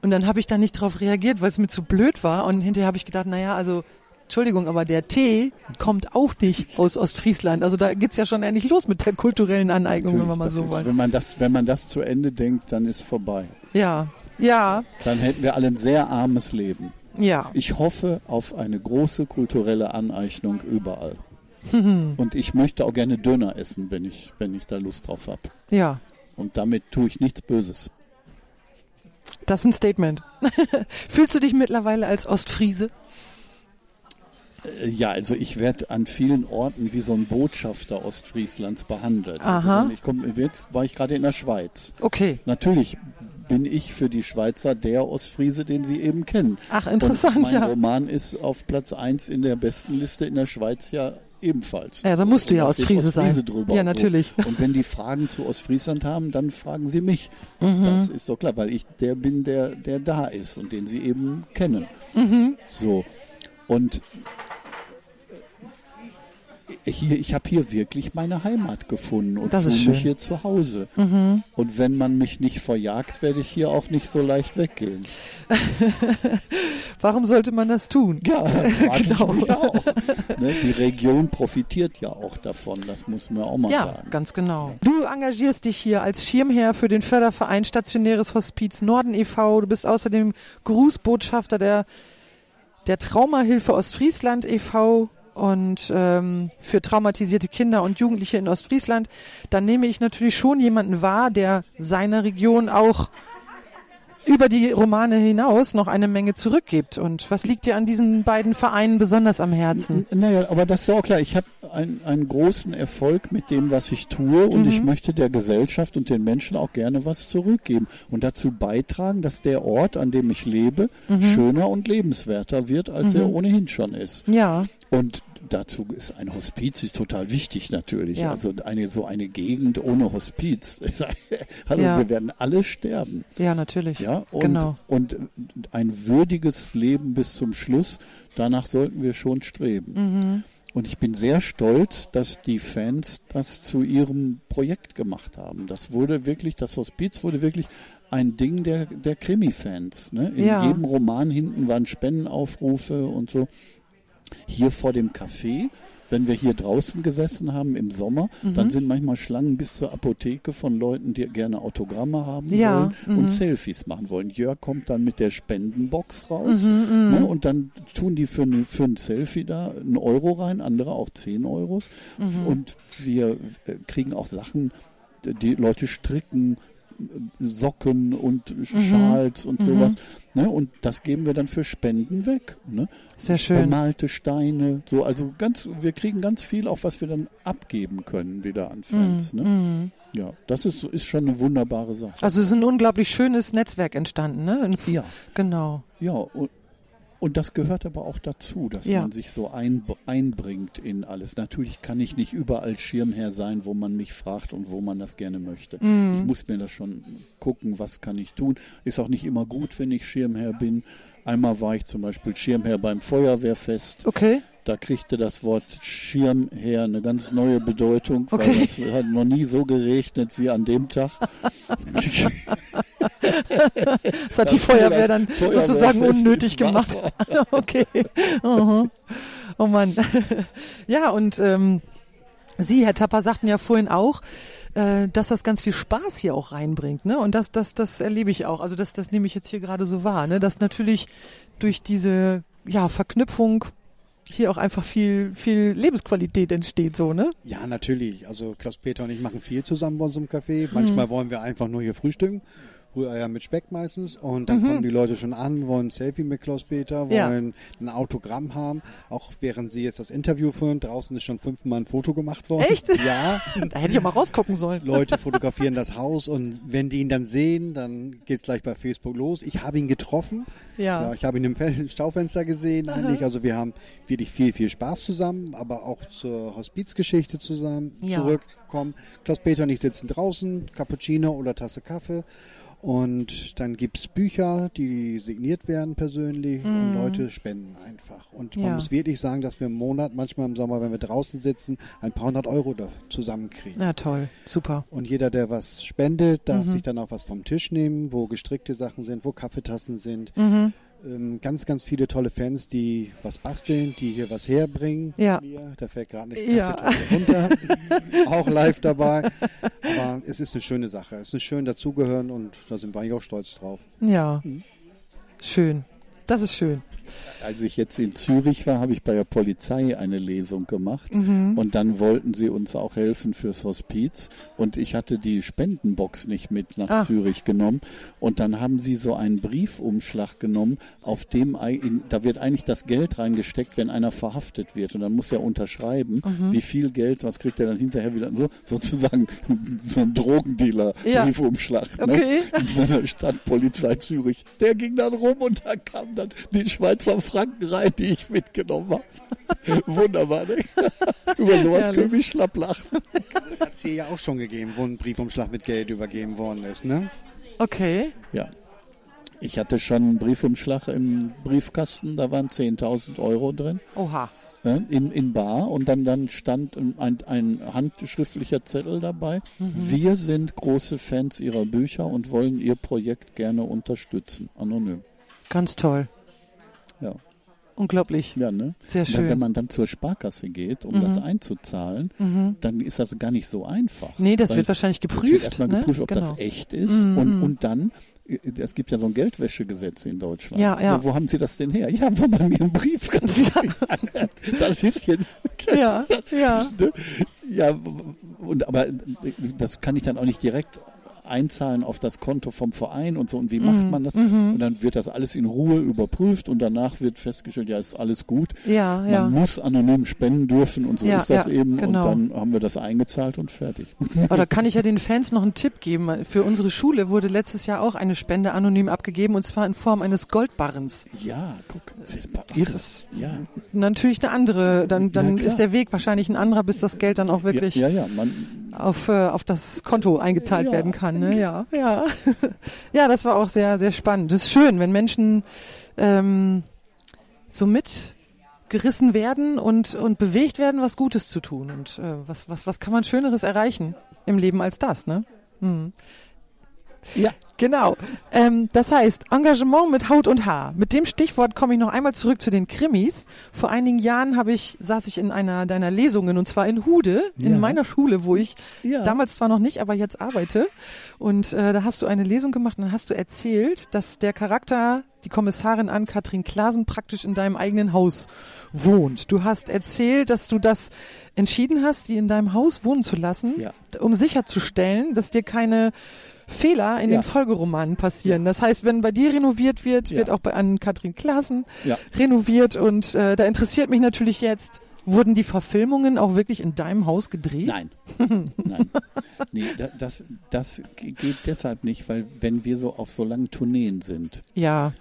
Und dann habe ich da nicht drauf reagiert, weil es mir zu blöd war. Und hinterher habe ich gedacht, naja, also Entschuldigung, aber der Tee kommt auch nicht aus Ostfriesland. Also da geht's ja schon endlich los mit der kulturellen Aneignung, wenn wir mal so ist, wollen. wenn man das, wenn man das zu Ende denkt, dann ist vorbei. Ja, ja, Dann hätten wir alle ein sehr armes Leben. ja. Ich hoffe auf eine große kulturelle Aneignung überall. Und ich möchte auch gerne Döner essen, wenn ich, wenn ich da Lust drauf habe. Ja, Und damit tue ich nichts Böses. das ist ein Statement. Fühlst du dich mittlerweile als Ostfriese? Äh, Ja, also ich werde an vielen Orten wie so ein Botschafter Ostfrieslands behandelt. Aha. Also ich komme, jetzt war ich gerade in der Schweiz. Okay. Natürlich bin ich für die Schweizer der Ostfriese, den sie eben kennen. Ach, interessant, Und mein ja. Roman ist auf Platz 1 in der besten Liste in der Schweiz ja ebenfalls. Ja, da musst du ja da steht Ostfriese sein. drüber Ja, und natürlich. So. Und wenn die Fragen zu Ostfriesland haben, dann fragen sie mich. Mhm. Das ist doch klar, weil ich der bin, der, der da ist und den sie eben kennen. Mhm. So. Und hier, ich habe hier wirklich meine Heimat gefunden und fühle mich schön. hier zu Hause. Und wenn man mich nicht verjagt, werde ich hier auch nicht so leicht weggehen. Warum sollte man das tun? Ja, Genau. auch. Ne, die Region profitiert ja auch davon, das muss man auch mal Ja, sagen. ganz genau. Du engagierst dich hier als Schirmherr für den Förderverein Stationäres Hospiz Norden e.V. Du bist außerdem Grußbotschafter der, der Traumahilfe Ostfriesland e.V. und ähm, für traumatisierte Kinder und Jugendliche in Ostfriesland. Dann nehme ich natürlich schon jemanden wahr, der seiner Region auch über die Romane hinaus noch eine Menge zurückgibt. Und was liegt dir an diesen beiden Vereinen besonders am Herzen? N- Naja, aber das ist auch klar. Ich habe ein, einen großen Erfolg mit dem, was ich tue und Mhm. ich möchte der Gesellschaft und den Menschen auch gerne was zurückgeben und dazu beitragen, dass der Ort, an dem ich lebe, Mhm. schöner und lebenswerter wird, als er ohnehin schon ist. Ja, Und dazu ist ein Hospiz ist total wichtig natürlich. Ja. Also eine so eine Gegend ohne Hospiz. Hallo, Ja. wir werden alle sterben. ja, natürlich. Ja, und, genau. und ein würdiges Leben bis zum Schluss, danach sollten wir schon streben. Mhm. Und ich bin sehr stolz, dass die Fans das zu ihrem Projekt gemacht haben. Das wurde wirklich, das Hospiz wurde wirklich ein Ding der, der Krimi-Fans. Ne? In Ja. jedem Roman hinten waren Spendenaufrufe und so. Hier vor dem Café, wenn wir hier draußen gesessen haben im Sommer, Mhm. dann sind manchmal Schlangen bis zur Apotheke von Leuten, die gerne Autogramme haben Ja, wollen mhm. und Selfies machen wollen. Jörg kommt dann mit der Spendenbox raus Mhm, ne, und dann tun die für, für ein Selfie da einen Euro rein, andere auch 10 Euros. Mhm. Und wir äh, kriegen auch Sachen, die Leute stricken, Socken und Mhm. Schals und sowas. Ne? Und das geben wir dann für Spenden weg. Ne? Sehr schön. Bemalte Steine, so, also ganz, wir kriegen ganz viel, auch was wir dann abgeben können wieder an Fans. Ne? Mhm. Ja, das ist, ist schon eine wunderbare Sache. Also es ist ein unglaublich schönes Netzwerk entstanden, ne? In, Ja. Genau. Ja, und, und das gehört aber auch dazu, dass Ja. man sich so ein, einbringt in alles. Natürlich kann ich nicht überall Schirmherr sein, wo man mich fragt und wo man das gerne möchte. Mhm. Ich muss mir das schon gucken, was kann ich tun. Ist auch nicht immer gut, wenn ich Schirmherr bin. Einmal war ich zum Beispiel Schirmherr beim Feuerwehrfest. Okay. Da kriegte das Wort Schirmherr eine ganz neue Bedeutung, weil Okay. es hat noch nie so geregnet wie an dem Tag. Das hat die Das Feuerwehr dann Feuerwehrfest sozusagen unnötig gemacht. Okay. Aha. Oh Mann. Ja, und ähm, Sie, Herr Tapper, sagten ja vorhin auch, äh, dass das ganz viel Spaß hier auch reinbringt, ne? Und das, das, das erlebe ich auch. Also das, das nehme ich jetzt hier gerade so wahr, ne? Dass natürlich durch diese ja, Verknüpfung hier auch einfach viel, viel Lebensqualität entsteht, so, ne? Ja, natürlich. Also Klaus-Peter und ich machen viel zusammen bei uns im Café. Manchmal wollen wir einfach nur hier frühstücken. Rühreier mit Speck meistens. Und dann kommen die Leute schon an, wollen ein Selfie mit Klaus-Peter, Ja. wollen ein Autogramm haben. Auch während sie jetzt das Interview führen, draußen ist schon fünfmal ein Foto gemacht worden. Echt? Ja. Da hätte ich auch mal rausgucken sollen. Leute fotografieren das Haus und wenn die ihn dann sehen, dann geht's gleich bei Facebook los. Ich habe ihn getroffen. Ja. Ja, ich habe ihn im Schaufenster gesehen eigentlich. Also wir haben wirklich viel, viel Spaß zusammen, aber auch zur Hospizgeschichte zusammen Ja. zurückkommen. Klaus-Peter und ich sitzen draußen, Cappuccino oder Tasse Kaffee. Und dann gibt's Bücher, die signiert werden persönlich und Leute spenden einfach. Und man Mhm. Ja. muss wirklich sagen, dass wir im Monat, manchmal im Sommer, wenn wir draußen sitzen, ein paar hundert Euro da zusammenkriegen. Ja, toll. Super. Und jeder, der was spendet, Mhm. darf sich dann auch was vom Tisch nehmen, wo gestrickte Sachen sind, wo Kaffeetassen sind. Mhm. Ähm, ganz, ganz viele tolle Fans, die was basteln, die hier was herbringen. Ja. Mir, da fällt gerade eine Ja. Runter. auch live dabei. Aber es ist eine schöne Sache. Es ist schön dazugehören und da sind wir eigentlich auch stolz drauf. Ja. Mhm. Schön. Das ist schön. Als ich jetzt in Zürich war, habe ich bei der Polizei eine Lesung gemacht Mhm. und dann wollten sie uns auch helfen fürs Hospiz und ich hatte die Spendenbox nicht mit nach Ah. Zürich genommen und dann haben sie so einen Briefumschlag genommen, auf dem in- da wird eigentlich das Geld reingesteckt, wenn einer verhaftet wird und dann muss er unterschreiben, Mhm. wie viel Geld, was kriegt er dann hinterher wieder so sozusagen so ein Drogendealer Ja. Briefumschlag Okay. ne? von der Stadtpolizei Zürich. Der ging dann rum und da kamen dann die Schweizer Franken rein, die ich mitgenommen habe. Wunderbar, ne? Über sowas können wir schlapp lachen. Das hat es hier ja auch schon gegeben, wo ein Briefumschlag mit Geld übergeben worden ist. Ne? Okay. Ja. Ich hatte schon einen Briefumschlag im Briefkasten, da waren 10.000 Euro drin. Oha. In, in Bar und dann, dann stand ein, ein handschriftlicher Zettel dabei. Wir sind große Fans Ihrer Bücher und wollen Ihr Projekt gerne unterstützen. Anonym. Ganz toll. Ja, Unglaublich. ja ne? Sehr Und dann, wenn schön. man dann zur Sparkasse geht, um das einzuzahlen, dann ist das gar nicht so einfach. Nee, das wird wahrscheinlich es geprüft. wird erstmal ne? geprüft, ob genau. das echt ist. Und, und dann, äh, es gibt ja so ein Geldwäschegesetz in Deutschland. Ja, ja. Wo haben Sie das denn her? Ja, wo man mir einen Brief Das ist jetzt. Ja, ja. Ne? Ja, und aber das kann ich dann auch nicht direkt einzahlen auf das Konto vom Verein und so. Und wie Mhm, macht man das? Und dann wird das alles in Ruhe überprüft und danach wird festgestellt, ja, ist alles gut. Ja, Man ja. muss anonym spenden dürfen und so Ja, ist das eben. genau. Und dann haben wir das eingezahlt und fertig. Aber da kann ich ja den Fans noch einen Tipp geben. Für unsere Schule wurde letztes Jahr auch eine Spende anonym abgegeben und zwar in Form eines Goldbarrens. Ja, guck, das ist ist- ja. Natürlich eine andere, dann, dann ist der Weg wahrscheinlich ein anderer, bis das Geld dann auch wirklich Ja, ja, ja, man, auf, äh, auf das Konto eingezahlt Ja. werden kann. Ne? Ja, ja. ja, das war auch sehr, sehr spannend. Das ist schön, wenn Menschen ähm, so mitgerissen werden und, und bewegt werden, was Gutes zu tun. Und äh, was, was, was kann man Schöneres erreichen im Leben als das, ne? Hm. Ja. Genau. Ähm, das heißt, Engagement mit Haut und Haar. Mit dem Stichwort komme ich noch einmal zurück zu den Krimis. Vor einigen Jahren habe ich, saß ich in einer deiner Lesungen und zwar in Hude, in Ja. meiner Schule, wo ich Ja. damals zwar noch nicht, aber jetzt arbeite. Und äh, da hast du eine Lesung gemacht und dann hast du erzählt, dass der Charakter, die Kommissarin Ann-Kathrin Klasen, praktisch in deinem eigenen Haus wohnt. Du hast erzählt, dass du das entschieden hast, die in deinem Haus wohnen zu lassen, Ja. um sicherzustellen, dass dir keine Fehler in Ja. den Folgeromanen passieren. Das heißt, wenn bei dir renoviert wird, wird auch bei Ann-Kathrin Klasen Ja. renoviert. Und äh, da interessiert mich natürlich jetzt, wurden die Verfilmungen auch wirklich in deinem Haus gedreht? Nein. Nein. Nee, da, das, das geht deshalb nicht, weil wenn wir so auf so langen Tourneen sind Ja,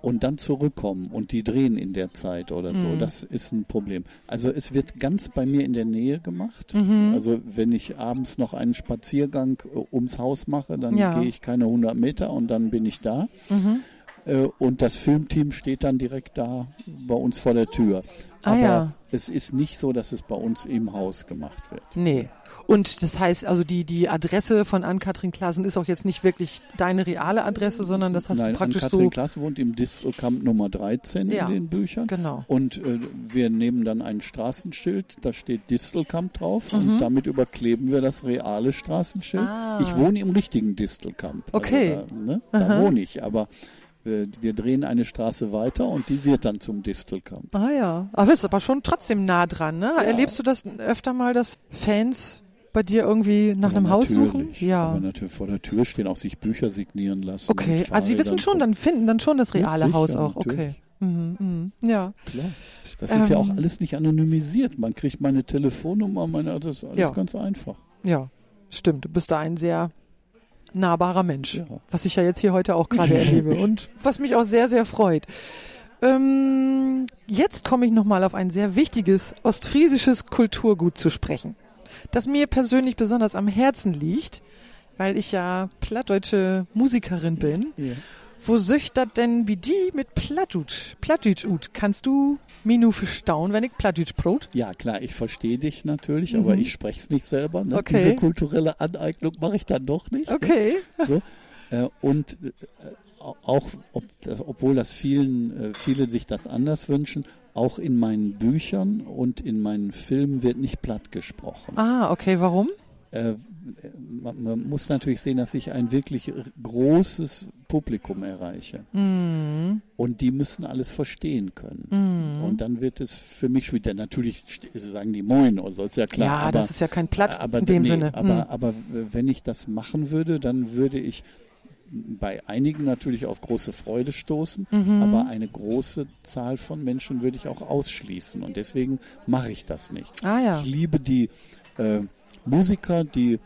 und dann zurückkommen und die drehen in der Zeit oder so, Mhm. das ist ein Problem. Also es wird ganz bei mir in der Nähe gemacht. Mhm. Also wenn ich abends noch einen Spaziergang äh, ums Haus mache, dann Ja. gehe ich keine 100 Meter und dann bin ich da. Mhm. Äh, und das Filmteam steht dann direkt da bei uns vor der Tür. Ah, Aber ja. es ist nicht so, dass es bei uns im Haus gemacht wird. Nee. Und das heißt, also die, die Adresse von Ann-Kathrin Klasen ist auch jetzt nicht wirklich deine reale Adresse, sondern das hast Nein, du praktisch Katrin so. Klaas wohnt im Distelkamp Nummer 13 Ja, in den Büchern. Genau. Und äh, wir nehmen dann ein Straßenschild, da steht Distelkamp drauf Mhm. und damit überkleben wir das reale Straßenschild. Ah. Ich wohne im richtigen Distelkamp. Okay. Also, da, ne, da wohne ich, aber wir drehen eine Straße weiter und die wird dann zum Distelkamp. Ah ja. Aber ist aber schon trotzdem nah dran, ne? Erlebst du das öfter mal, dass Fans bei dir irgendwie nach Aber einem Haus suchen? Ja. Aber natürlich vor der Tür stehen, auch sich Bücher signieren lassen. Okay, also sie wissen schon, dann finden dann schon das reale sicher, Haus auch. Okay. natürlich. Mhm, mhm. Ja. Klar. Das ist ja auch Ähm, alles nicht anonymisiert. Man kriegt meine Telefonnummer, meine, das ist alles Ja. ganz einfach. Ja. Stimmt. Du bist da ein sehr nahbarer Mensch. Ja. Was ich ja jetzt hier heute auch gerade erlebe und was mich auch sehr, sehr freut. Ähm, jetzt komme ich nochmal auf ein sehr wichtiges ostfriesisches Kulturgut zu sprechen, das mir persönlich besonders am Herzen liegt, weil ich ja plattdeutsche Musikerin bin. Ja. Wo söcht dat denn wie die mit Plattdeutsch? Plattdeutsch ut. Kannst du mir nur verstauen, wenn ich Plattdeutsch brot? Ja, klar, ich verstehe dich natürlich, aber Mhm. ich spreche es nicht selber. Ne? Okay. Diese kulturelle Aneignung mache ich dann doch nicht. Okay. Ne? So. Äh, und äh, auch, ob, obwohl das vielen, äh, viele sich das anders wünschen, auch in meinen Büchern und in meinen Filmen wird nicht platt gesprochen. Ah, okay, warum? Äh, man, man muss natürlich sehen, dass ich ein wirklich großes Publikum erreiche. Mhm. Und die müssen alles verstehen können. Mhm. Und dann wird es für mich wieder, natürlich sagen die Moin oder so, ist ja klar. ja, aber, das ist ja kein Platt aber in dem nee, Sinne. Aber, Mhm. aber wenn ich das machen würde, dann würde ich bei einigen natürlich auf große Freude stoßen, Mhm. aber eine große Zahl von Menschen würde ich auch ausschließen. Und deswegen mache ich das nicht. Ah ja. Ich liebe die äh, Musiker, die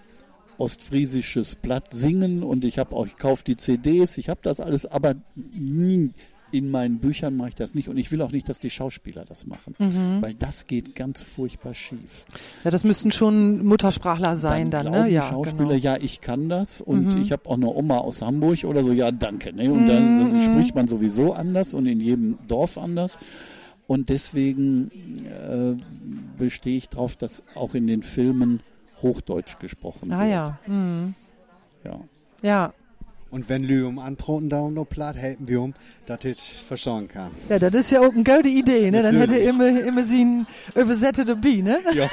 ostfriesisches Blatt singen und ich habe auch, ich kaufe die CDs, ich habe das alles, aber nie, in meinen Büchern mache ich das nicht und ich will auch nicht, dass die Schauspieler das machen, Mhm. weil das geht ganz furchtbar schief. Ja, das müssten schon Muttersprachler sein dann, glauben ne? Ja, Schauspieler, genau. ja, ich kann das und Mhm. ich habe auch eine Oma aus Hamburg oder so, ja, danke. Ne? Und dann Mhm. spricht man sowieso anders und in jedem Dorf anders. Und deswegen äh, bestehe ich darauf, dass auch in den Filmen Hochdeutsch gesprochen Ah wird. ja. Mhm. ja. Ja. Und wenn Lü um anproten da noch platt, helfen wir um, dass ich verstehen kann. Ja, das ist ja auch eine gute Idee, ne? Dann hätte immer, immer sie ein übersetzt dabei, ne? Ja,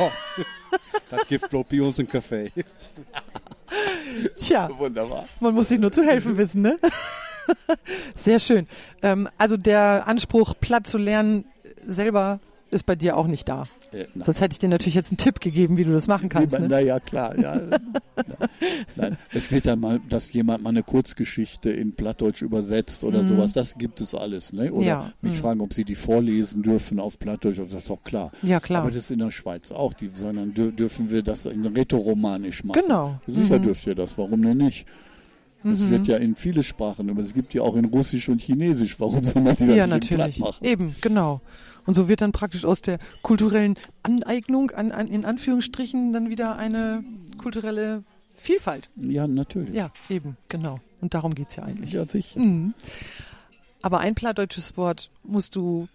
das gibt bloß bei uns im Café. Tja, Wunderbar. man muss sich nur zu helfen wissen, ne? Sehr schön. Ähm, also der Anspruch, platt zu lernen, selber ist bei dir auch nicht da. Äh, Sonst hätte ich dir natürlich jetzt einen Tipp gegeben, wie du das machen kannst. na, Ne? na ja, klar. Ja. Nein, es wird dann mal, dass jemand mal eine Kurzgeschichte in Plattdeutsch übersetzt oder sowas. Das gibt es alles. Ne? Oder Mhm. Ja, mich mhm. fragen, ob sie die vorlesen dürfen auf Plattdeutsch. Das ist doch klar. Ja, klar. Aber das ist in der Schweiz auch. Die sagen dann, dür dürfen wir das in Rätoromanisch machen. Genau. Sicher Mhm. dürft ihr das. Warum denn nicht? Es wird ja in viele Sprachen, aber es gibt ja auch in Russisch und Chinesisch. Warum soll man die dann Ja, nicht in Platt natürlich. machen? Eben, genau. Und so wird dann praktisch aus der kulturellen Aneignung, an, an, in Anführungsstrichen, dann wieder eine kulturelle Vielfalt. Ja, natürlich. Ja, eben, genau. Und darum geht's ja eigentlich. Ja, sicher. Mhm. Aber ein plattdeutsches Wort musst du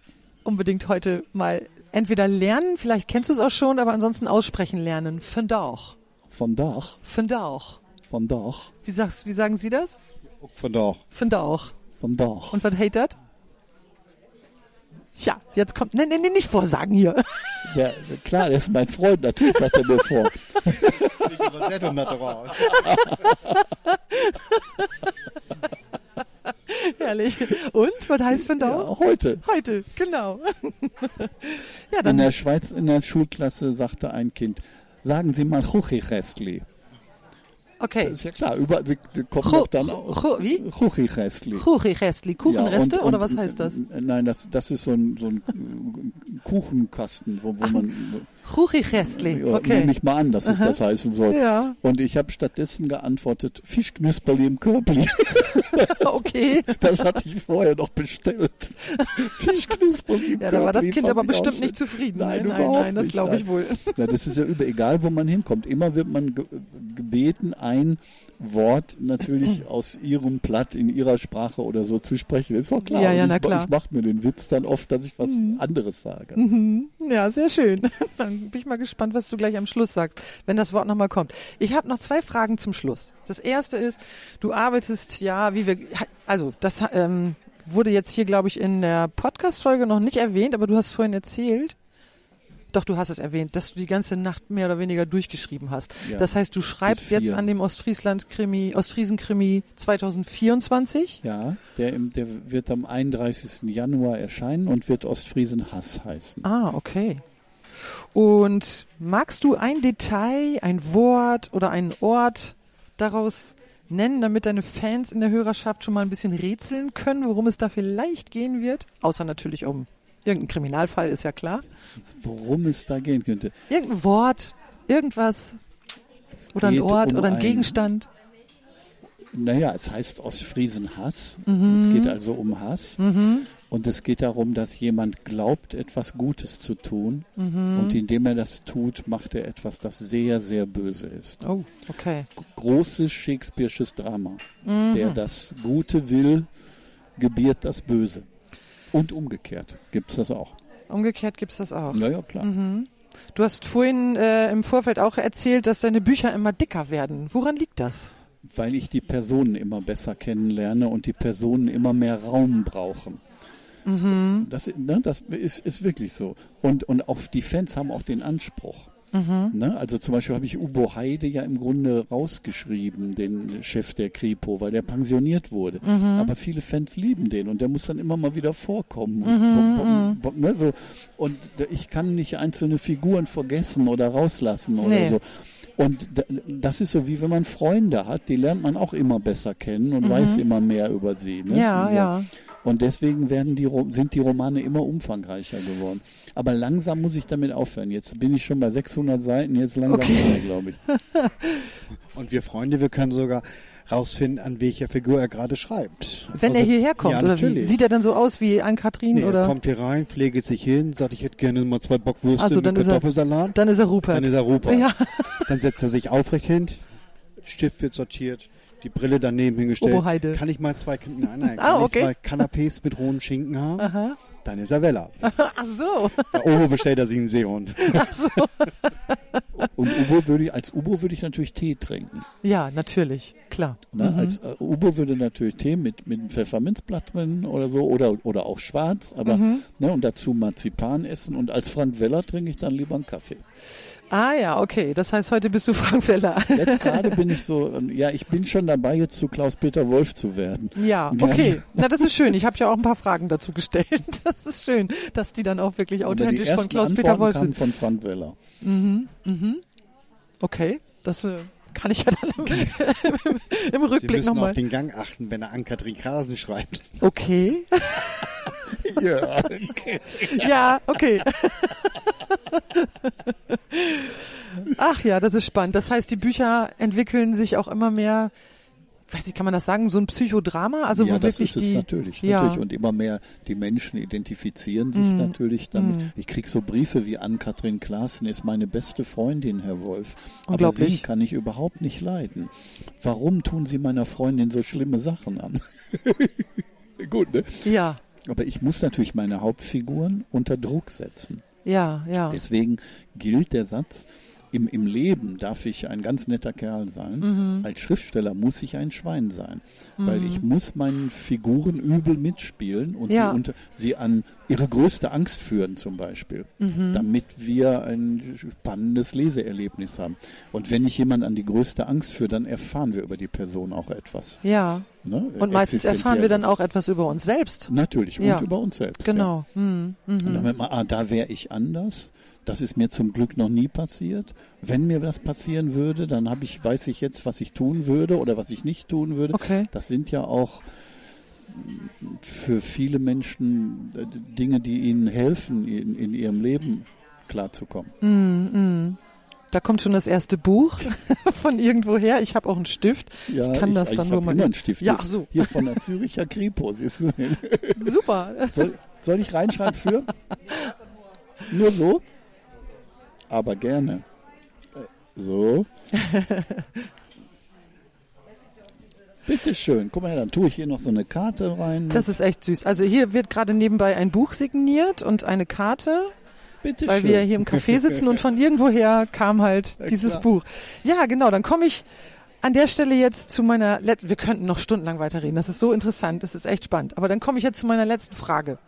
unbedingt heute mal entweder lernen, vielleicht kennst du es auch schon, aber ansonsten aussprechen lernen. Von Dach, Fendauch. von Dach, Wie, sagst, wie sagen Sie das? Von doch. Von Dach. Und was heißt das? Tja, jetzt kommt. Nee, nee, nee, nicht vorsagen hier. Ja, klar, der ist mein Freund, natürlich sagt er mir vor. Da. Herrlich. Und? Was heißt Fendauch? Ja, heute. Heute, genau. ja, In dann. der Schweiz, in der Schulklasse, sagte ein Kind, sagen Sie mal. Das Okay. ist ja klar, überall die, die kommt Chu- doch dann auch. Chu- wie? Chuchichestli. Kuchenrestli. Kuchenreste Ja, und- oder und- was heißt das? Nein, das, das ist so ein, so ein Kuchenkasten, wo, wo man. Kuchenrestli. Ja, Okay. Nehme ich mal an, dass es das heißen soll. Ja, Und ich habe stattdessen geantwortet, Fischknusperli im Körbli. okay. Das hatte ich vorher noch bestellt. Fischknusperli im Ja, da war das Kind aber bestimmt nicht zufrieden. Nein, nein, nein, überhaupt nein das glaube ich nein. wohl. Ja, das ist ja über, egal, wo man hinkommt. Immer wird man ge gebeten, ein Wort natürlich aus ihrem Platt in ihrer Sprache oder so zu sprechen. Ist doch klar. Ja, ja, Und na ich, klar. Ich mache mir den Witz dann oft, dass ich was anderes sage. Mhm. Ja, sehr schön. Dann bin ich mal gespannt, was du gleich am Schluss sagst, wenn das Wort nochmal kommt. Ich habe noch zwei Fragen zum Schluss. Das erste ist, du arbeitest ja, wie wir, also das ähm, wurde jetzt hier, glaube ich, in der Podcast-Folge noch nicht erwähnt, aber du hast vorhin erzählt, doch, du hast es erwähnt, dass du die ganze Nacht mehr oder weniger durchgeschrieben hast. Ja. Das heißt, du schreibst jetzt an dem Ostfriesland-Krimi, Ostfriesen-Krimi 2024. Ja, der, im, der wird am 31. Januar erscheinen und wird Ostfriesen Hass heißen. Ah, okay. Und magst du ein Detail, ein Wort oder einen Ort daraus nennen, damit deine Fans in der Hörerschaft schon mal ein bisschen rätseln können, worum es da vielleicht gehen wird? Außer natürlich um irgendeinen Kriminalfall, ist ja klar. Worum es da gehen könnte. Irgendein Wort, irgendwas oder ein Ort um oder ein Gegenstand. Naja, es heißt Ostfriesen Hass. Mhm. Es geht also um Hass. Und es geht darum, dass jemand glaubt, etwas Gutes zu tun. Mhm. Und indem er das tut, macht er etwas, das sehr, sehr böse ist. Oh, okay. Großes Shakespeare'sches Drama. Mhm. Der das Gute will, gebiert das Böse. Und umgekehrt gibt es das auch. Umgekehrt gibt's das auch. Ja, ja, klar. Mhm. Du hast vorhin äh, im Vorfeld auch erzählt, dass deine Bücher immer dicker werden. Woran liegt das? Weil ich die Personen immer besser kennenlerne und die Personen immer mehr Raum brauchen. Mhm. Das, ne, das ist, ist wirklich so. Und, und auch die Fans haben auch den Anspruch. Mhm. Ne? Also zum Beispiel habe ich Ubo Heide ja im Grunde rausgeschrieben, den Chef der Kripo, weil der pensioniert wurde. Mhm. Aber viele Fans lieben den und der muss dann immer mal wieder vorkommen. Mhm, Und, bom, bom, bom, ne, so. und ich kann nicht einzelne Figuren vergessen oder rauslassen oder Nee. so. Und das ist so wie wenn man Freunde hat, die lernt man auch immer besser kennen und weiß immer mehr über sie. Ne? Mhm. Ja, ja. Und deswegen werden die, sind die Romane immer umfangreicher geworden. Aber langsam muss ich damit aufhören. Jetzt bin ich schon bei 600 Seiten, jetzt langsam Okay. glaube ich. Und wir Freunde, wir können sogar rausfinden, an welcher Figur er gerade schreibt. Wenn Also- er hierher kommt, ja, oder wie? natürlich. Sieht er dann so aus wie Ann-Kathrin? Nee, er oder? kommt hier rein, pflegt sich hin, sagt, ich hätte gerne mal zwei Bockwürste Also, dann mit ist er- Kartoffelsalat. Dann ist er Rupert. Dann ist er Rupert. Ja. Dann setzt er sich aufrecht hin, Stift wird sortiert, die Brille daneben hingestellt. Oboheide. Kann ich mal zwei, nein, nein, Ah, kann okay. ich zwei Canapés mit rohen Schinken haben? Aha. Dann ist er Weller. Ach so. Bei Obo bestellt er sich einen Seehund. Ach so. Und Ubo würde ich, als Ubo würde ich natürlich Tee trinken. Ja, natürlich. Klar. Ne? Mhm. Als äh, Ubo würde natürlich Tee mit, mit einem Pfefferminzblatt drin oder so oder, oder auch schwarz, aber Mhm. ne, und dazu Marzipan essen und als Frank Weller trinke ich dann lieber einen Kaffee. Ah ja, okay. Das heißt, heute bist du Frank Weller. Jetzt gerade bin ich so, ähm, ja, ich bin schon dabei, jetzt zu Klaus-Peter Wolf zu werden. Ja, okay. Na, das ist schön. Ich habe ja auch ein paar Fragen dazu gestellt. Das ist schön, dass die dann auch wirklich authentisch von Klaus-Peter Wolf sind. von Frank Weller. Okay, das äh, kann ich ja dann im, im Sie Rückblick müssen auf nochmal. den Gang achten, wenn er an Katrin Krasen schreibt. Okay. Ja, Ja, okay. Ach ja, das ist spannend. Das heißt, die Bücher entwickeln sich auch immer mehr, weiß ich, kann man das sagen, so ein Psychodrama? Also ja wo das wirklich ist es die. natürlich, ja. natürlich. Und immer mehr die Menschen identifizieren sich Mm, natürlich damit. mm. Ich krieg so Briefe wie Ann-Kathrin Klaassen ist meine beste Freundin, Herr Wolf. Aber sie kann ich überhaupt nicht leiden. Warum tun Sie meiner Freundin so schlimme Sachen an? Gut, ne? Ja, Aber ich muss natürlich meine Hauptfiguren unter Druck setzen. Ja, ja. Deswegen gilt der Satz, im, im Leben darf ich ein ganz netter Kerl sein. Mhm. Als Schriftsteller muss ich ein Schwein sein. Weil ich muss meinen Figuren übel mitspielen und Ja. sie, unter, sie an ihre größte Angst führen zum Beispiel. Mhm. Damit wir ein spannendes Leseerlebnis haben. Und wenn ich jemanden an die größte Angst führe, dann erfahren wir über die Person auch etwas. Ja. Ne? Und meistens erfahren wir dann auch etwas über uns selbst. Natürlich, und Ja. über uns selbst. Ja. Genau. Mhm. Und Mhm. dann merkt man, ah, da wäre ich anders. Das ist mir zum Glück noch nie passiert. Wenn mir das passieren würde, dann habe ich, weiß ich jetzt, was ich tun würde oder was ich nicht tun würde. Okay. Das sind ja auch mm, für viele Menschen äh, Dinge, die ihnen helfen, in, in ihrem Leben klarzukommen. Mhm. Mhm. Da kommt schon das erste Buch von irgendwoher. Ich habe auch einen Stift. Ja, Ich kann das ich dann hab nur mal- immer einen Stift. Ja, hier, ach so. Hier von der Züricher Kripo. Super. Soll, soll ich reinschreiben für? Nur so? Aber gerne. Äh, So. Bitte schön. Guck mal her, dann tue ich hier noch so eine Karte rein. Das ist echt süß. Also hier wird gerade nebenbei ein Buch signiert und eine Karte, Bitte weil schön. wir hier im Café sitzen und von irgendwoher kam halt Ja, dieses klar. Buch. Ja, genau. Dann komme ich an der Stelle jetzt zu meiner, Let wir könnten noch stundenlang weiterreden. Das ist so interessant. Das ist echt spannend. Aber dann komme ich jetzt zu meiner letzten Frage.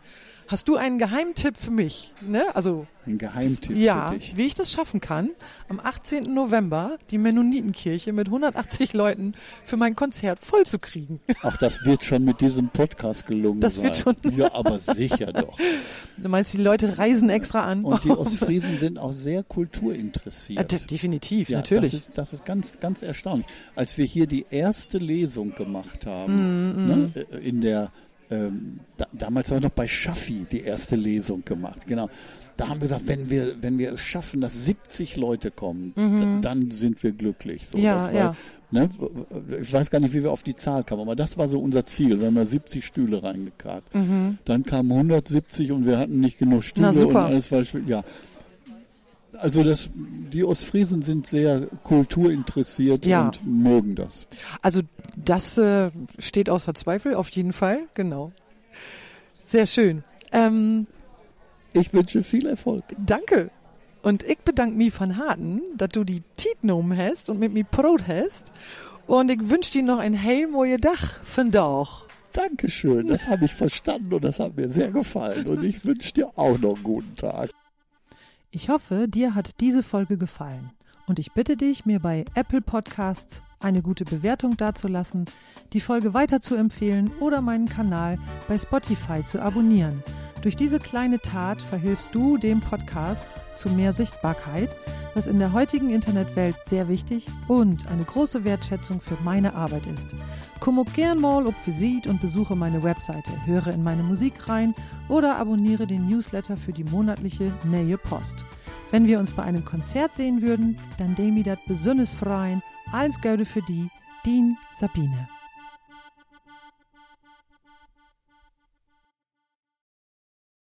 Hast du einen Geheimtipp für mich? Ne? Also Ein Geheimtipp ja, für dich. wie ich das schaffen kann, am 18. November die Mennonitenkirche mit 180 Leuten für mein Konzert vollzukriegen. Auch das wird schon mit diesem Podcast gelungen Das sein. wird schon. Ja, aber sicher doch. Du meinst, die Leute reisen extra an? Und die Ostfriesen sind auch sehr Ja, kulturinteressiert. de definitiv, Ja, natürlich. Das ist, das ist ganz, ganz erstaunlich. Als wir hier die erste Lesung gemacht Mm, haben, ne, äh, in der, ähm, da, damals wir noch bei Schaffi die erste Lesung gemacht, genau. Da haben wir gesagt, wenn wir, wenn wir es schaffen, dass 70 Leute kommen, d- dann sind wir glücklich. So, Mhm. Ja, war, ja. Ne, ich weiß gar nicht, wie wir auf die Zahl kamen, aber das war so unser Ziel. Wir haben da 70 Stühle reingekarrt. Dann kamen 170 und wir hatten nicht genug Stühle Mhm. Na, und alles war ja. Also das, die Ostfriesen sind sehr kulturinteressiert Ja. und mögen das. Also das äh, steht außer Zweifel, auf jeden Fall, genau. Sehr schön. Ähm, Ich wünsche viel Erfolg. danke. Und ich bedanke mich von Harten, dass du die Tiet genommen hast und mit mir Brot hast. Und ich wünsche dir noch ein heilmoje Dach von Dauch. Dankeschön, das habe ich verstanden und das hat mir sehr gefallen. Und ich wünsche dir auch noch einen guten Tag. Ich hoffe, dir hat diese Folge gefallen. Und ich bitte dich, mir bei Apple Podcasts eine gute Bewertung dazulassen, die Folge weiter zu empfehlen oder meinen Kanal bei Spotify zu abonnieren. Durch diese kleine Tat verhilfst du dem Podcast zu mehr Sichtbarkeit, was in der heutigen Internetwelt sehr wichtig und eine große Wertschätzung für meine Arbeit ist. Komm auch gern mal auf Visit und besuche meine Webseite, höre in meine Musik rein oder abonniere den Newsletter für die monatliche Nähe Post. Wenn wir uns bei einem Konzert sehen würden, dann demi dat besonders freien. Alles Gute für die, Dean Sabine.